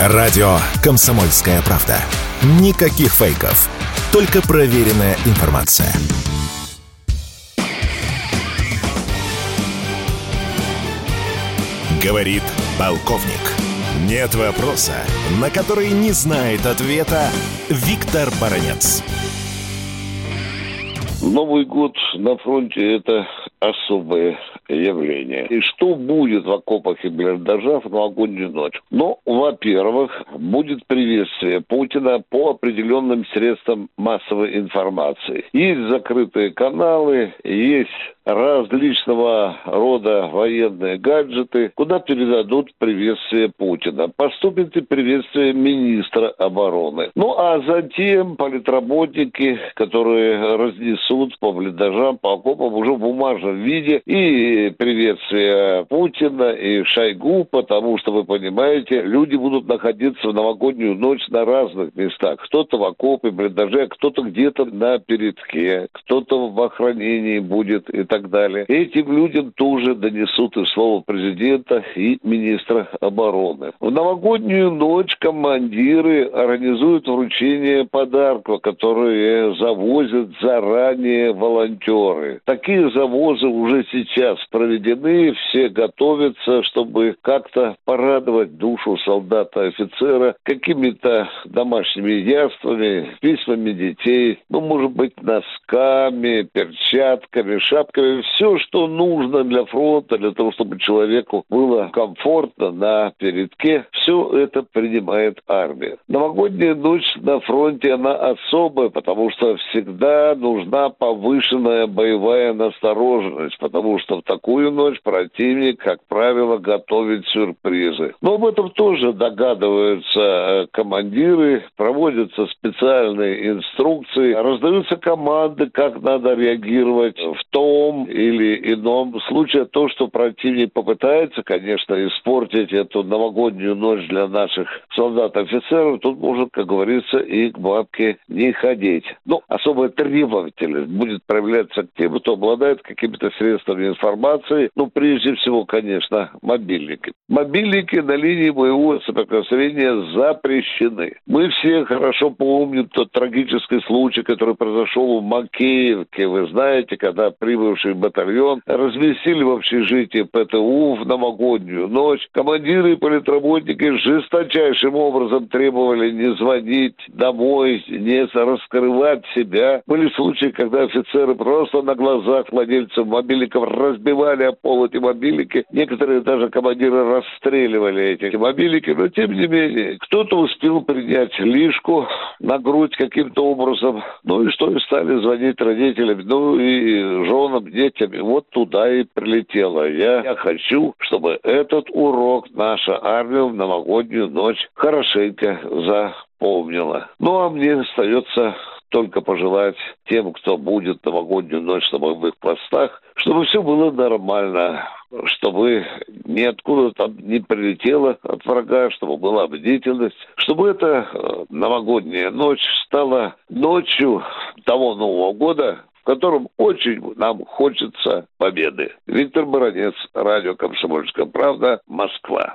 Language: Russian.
Радио «Комсомольская правда». Никаких фейков. Только проверенная информация. Говорит полковник. Нет вопроса, на который не знает ответа Виктор Баранец. Новый год на фронте – это особое явление. И что будет в окопах и блиндажах в новогоднюю ночь? Ну, во-первых, будет приветствие Путина по определенным средствам массовой информации. Есть закрытые каналы, есть различного рода военные гаджеты, куда передадут приветствие Путина. Поступит и приветствие министра обороны. Ну, а затем политработники, которые разнесут по блиндажам, по окопам уже в бумажном виде и приветствие Путина, и Шойгу, потому что, вы понимаете, люди будут находиться в новогоднюю ночь на разных местах. Кто-то в окопе, блиндаже, кто-то где-то на передке, кто-то в охранении будет и так далее. Этим людям тоже донесут и слово президента, и министра обороны. В новогоднюю ночь командиры организуют вручение подарков, которые завозят заранее волонтеры. Такие завозы уже сейчас проведены, все готовятся, чтобы как-то порадовать душу солдата-офицера какими-то домашними яствами, письмами детей, ну, может быть, носками, перчатками, шапками все, что нужно для фронта, для того, чтобы человеку было комфортно на передке, все это принимает армия. Новогодняя ночь на фронте, она особая, потому что всегда нужна повышенная боевая настороженность, потому что в такую ночь противник, как правило, готовит сюрпризы. Но об этом тоже догадываются э, командиры, проводятся специальные инструкции, раздаются команды, как надо реагировать в том или ином случае то, что противник попытается, конечно, испортить эту новогоднюю ночь для наших солдат-офицеров, тут может, как говорится, и к бабке не ходить. Ну, особая требовательность будет проявляться к тем, кто обладает какими-то средствами информации, ну, прежде всего, конечно, мобильники. Мобильники на линии боевого соприкосновения запрещены. Мы все хорошо помним тот трагический случай, который произошел в Макеевке. Вы знаете, когда прибывший батальон, разместили в общежитии ПТУ в новогоднюю ночь. Командиры и политработники жесточайшим образом требовали не звонить домой, не раскрывать себя. Были случаи, когда офицеры просто на глазах владельцев мобильников разбивали о пол эти мобильники. Некоторые даже командиры расстреливали эти мобильники, но тем не менее, кто-то успел принять лишку на грудь каким-то образом, ну и что, и стали звонить родителям, ну и женам, детям. вот туда и прилетела. Я, я хочу, чтобы этот урок наша армия в новогоднюю ночь хорошенько запомнила. Ну, а мне остается только пожелать тем, кто будет новогоднюю ночь на боевых постах, чтобы все было нормально, чтобы ниоткуда там не прилетело от врага, чтобы была бдительность, чтобы эта э, новогодняя ночь стала ночью того Нового года, котором очень нам хочется победы. Виктор Баранец, радио «Комсомольская правда», Москва.